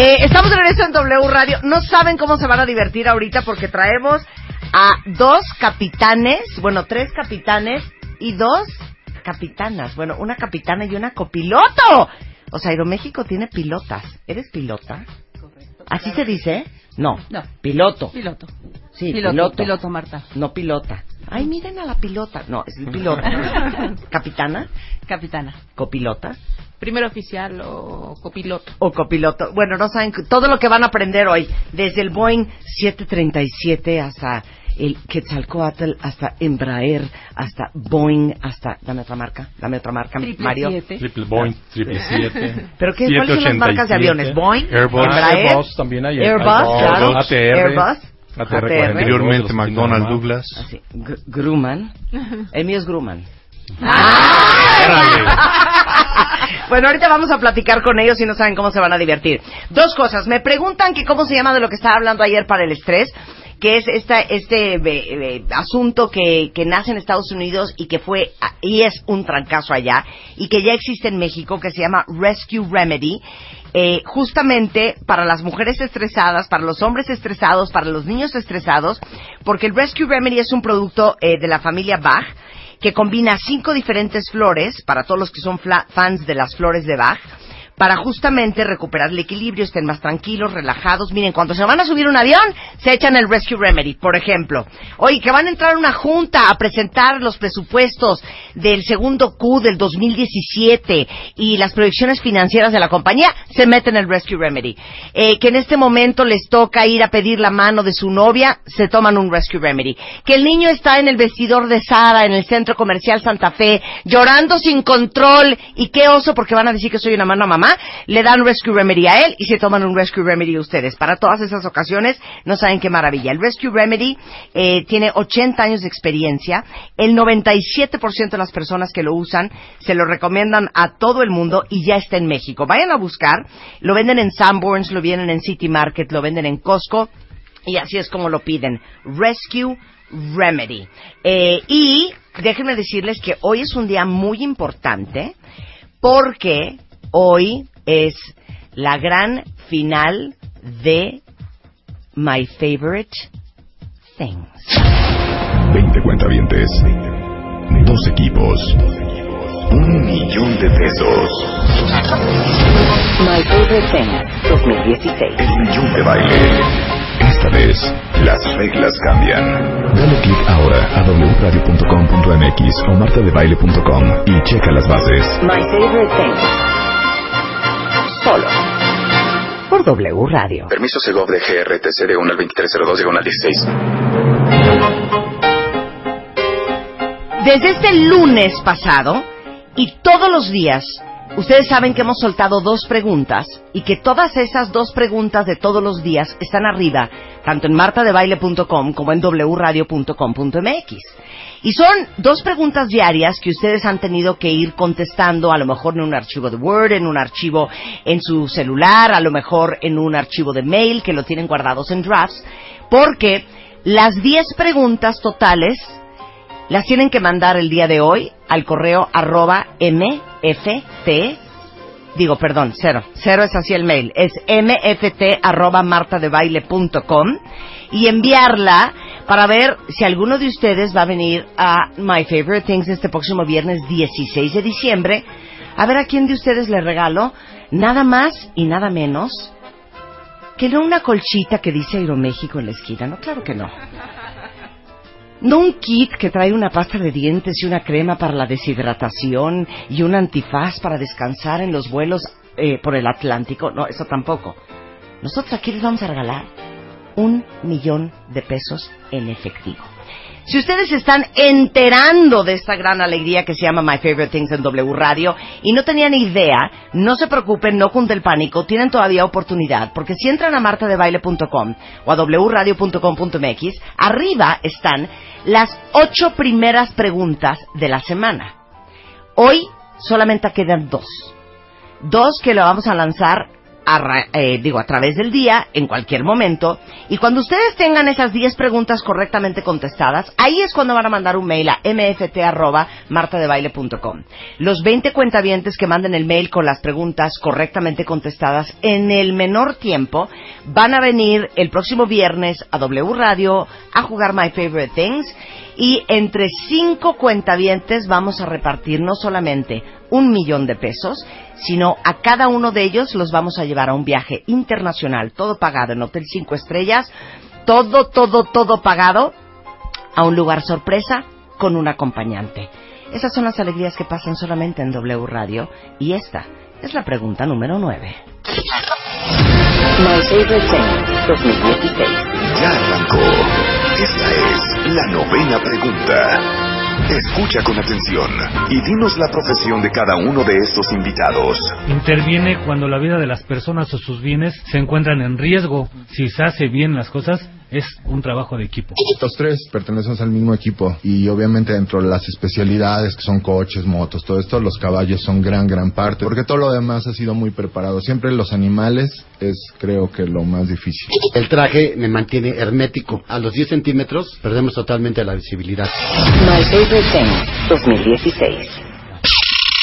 Eh, estamos de regreso en W Radio. No saben cómo se van a divertir ahorita porque traemos a dos capitanes, bueno, tres capitanes y dos capitanas. Bueno, una capitana y una copiloto. O sea, Aeroméxico tiene pilotas. ¿Eres pilota? ¿Así se dice? No. No. Piloto. Piloto. Sí, piloto, piloto. piloto, Marta. No pilota. Ay, miren a la pilota. No, es el piloto. Capitana, Capitana. copilota Primero oficial o copiloto. o copiloto. Bueno, no saben todo lo que van a aprender hoy, desde el Boeing 737 hasta el Quetzalcoatl, hasta Embraer, hasta Boeing, hasta... Dame otra marca, dame otra marca, Triple Mario. siete. Triple Boeing, triple siete. ¿Pero qué, cuáles son las marcas de aviones? ¿Boeing? Airbus, Embraer, Airbus también hay. Airbus, Airbus, claro. ATR. Airbus. ATR, ATR. Anteriormente Panamá. Douglas. Así, Gr- Grumman. El mío es Grumman. bueno, ahorita vamos a platicar con ellos y no saben cómo se van a divertir. Dos cosas. Me preguntan que cómo se llama de lo que estaba hablando ayer para el estrés, que es esta, este eh, eh, asunto que, que nace en Estados Unidos y que fue y es un trancazo allá y que ya existe en México que se llama Rescue Remedy. eh, justamente para las mujeres estresadas, para los hombres estresados, para los niños estresados, porque el Rescue Remedy es un producto eh, de la familia Bach que combina cinco diferentes flores, para todos los que son fans de las flores de Bach, para justamente recuperar el equilibrio, estén más tranquilos, relajados. Miren, cuando se van a subir un avión, se echan el Rescue Remedy, por ejemplo. Oye, que van a entrar a una junta a presentar los presupuestos del segundo Q del 2017 y las proyecciones financieras de la compañía, se meten el Rescue Remedy. Eh, que en este momento les toca ir a pedir la mano de su novia, se toman un Rescue Remedy. Que el niño está en el vestidor de Sara, en el centro comercial Santa Fe, llorando sin control, y qué oso porque van a decir que soy una mala mamá, le dan Rescue Remedy a él y se toman un Rescue Remedy ustedes. Para todas esas ocasiones, no saben qué maravilla. El Rescue Remedy eh, tiene 80 años de experiencia, el 97% de las personas que lo usan se lo recomiendan a todo el mundo y ya está en México. Vayan a buscar, lo venden en Sanborns, lo venden en City Market, lo venden en Costco, y así es como lo piden. Rescue Remedy. Eh, y déjenme decirles que hoy es un día muy importante porque hoy es la gran final de My Favorite Things. 20 cuentavientes. Dos equipos. Un millón de pesos. My Favorite Things 2016. El millón de baile. Esta vez, las reglas cambian. Dale clic ahora a wradio.com.mx o martadebaile.com y checa las bases. My Favorite Things. Solo. Por W Radio. Permiso Segov de GRTC de 1 al 2302 diagonal 16. Desde este lunes pasado y todos los días, ustedes saben que hemos soltado dos preguntas y que todas esas dos preguntas de todos los días están arriba, tanto en martadebaile.com como en wradio.com.mx. Y son dos preguntas diarias que ustedes han tenido que ir contestando, a lo mejor en un archivo de Word, en un archivo en su celular, a lo mejor en un archivo de mail que lo tienen guardados en drafts, porque las 10 preguntas totales las tienen que mandar el día de hoy al correo arroba mft, digo, perdón, cero, cero es así el mail, es mft arroba martadebaile.com y enviarla para ver si alguno de ustedes va a venir a My Favorite Things este próximo viernes 16 de diciembre, a ver a quién de ustedes le regalo nada más y nada menos que no una colchita que dice Aeroméxico en la esquina, no, claro que no. No un kit que trae una pasta de dientes y una crema para la deshidratación y un antifaz para descansar en los vuelos eh, por el Atlántico. No, eso tampoco. Nosotros aquí les vamos a regalar un millón de pesos en efectivo. Si ustedes están enterando de esta gran alegría que se llama My Favorite Things en W Radio y no tenían idea, no se preocupen, no junte el pánico, tienen todavía oportunidad, porque si entran a martadebaile.com o a wradio.com.mx, arriba están las ocho primeras preguntas de la semana. Hoy solamente quedan dos. Dos que lo vamos a lanzar a, eh, digo, a través del día, en cualquier momento. Y cuando ustedes tengan esas 10 preguntas correctamente contestadas, ahí es cuando van a mandar un mail a mft.martadebaile.com. Los 20 cuentavientes que manden el mail con las preguntas correctamente contestadas en el menor tiempo van a venir el próximo viernes a W Radio a jugar My Favorite Things y entre cinco cuentavientes vamos a repartir no solamente un millón de pesos, sino a cada uno de ellos los vamos a llevar a un viaje internacional, todo pagado en Hotel Cinco Estrellas, todo, todo, todo pagado, a un lugar sorpresa con un acompañante. Esas son las alegrías que pasan solamente en W Radio y esta es la pregunta número 9. My Favorite Thing 2016. Ya arrancó. La novena pregunta. Escucha con atención y dinos la profesión de cada uno de estos invitados. Interviene cuando la vida de las personas o sus bienes se encuentran en riesgo. Si se hace bien las cosas, es un trabajo de equipo. Los tres pertenecemos al mismo equipo y obviamente dentro de las especialidades que son coches, motos, todo esto, los caballos son gran, gran parte, porque todo lo demás ha sido muy preparado. Siempre los animales es creo que lo más difícil. El traje me mantiene hermético. A los 10 centímetros perdemos totalmente la visibilidad. My Favorite Thing 2016.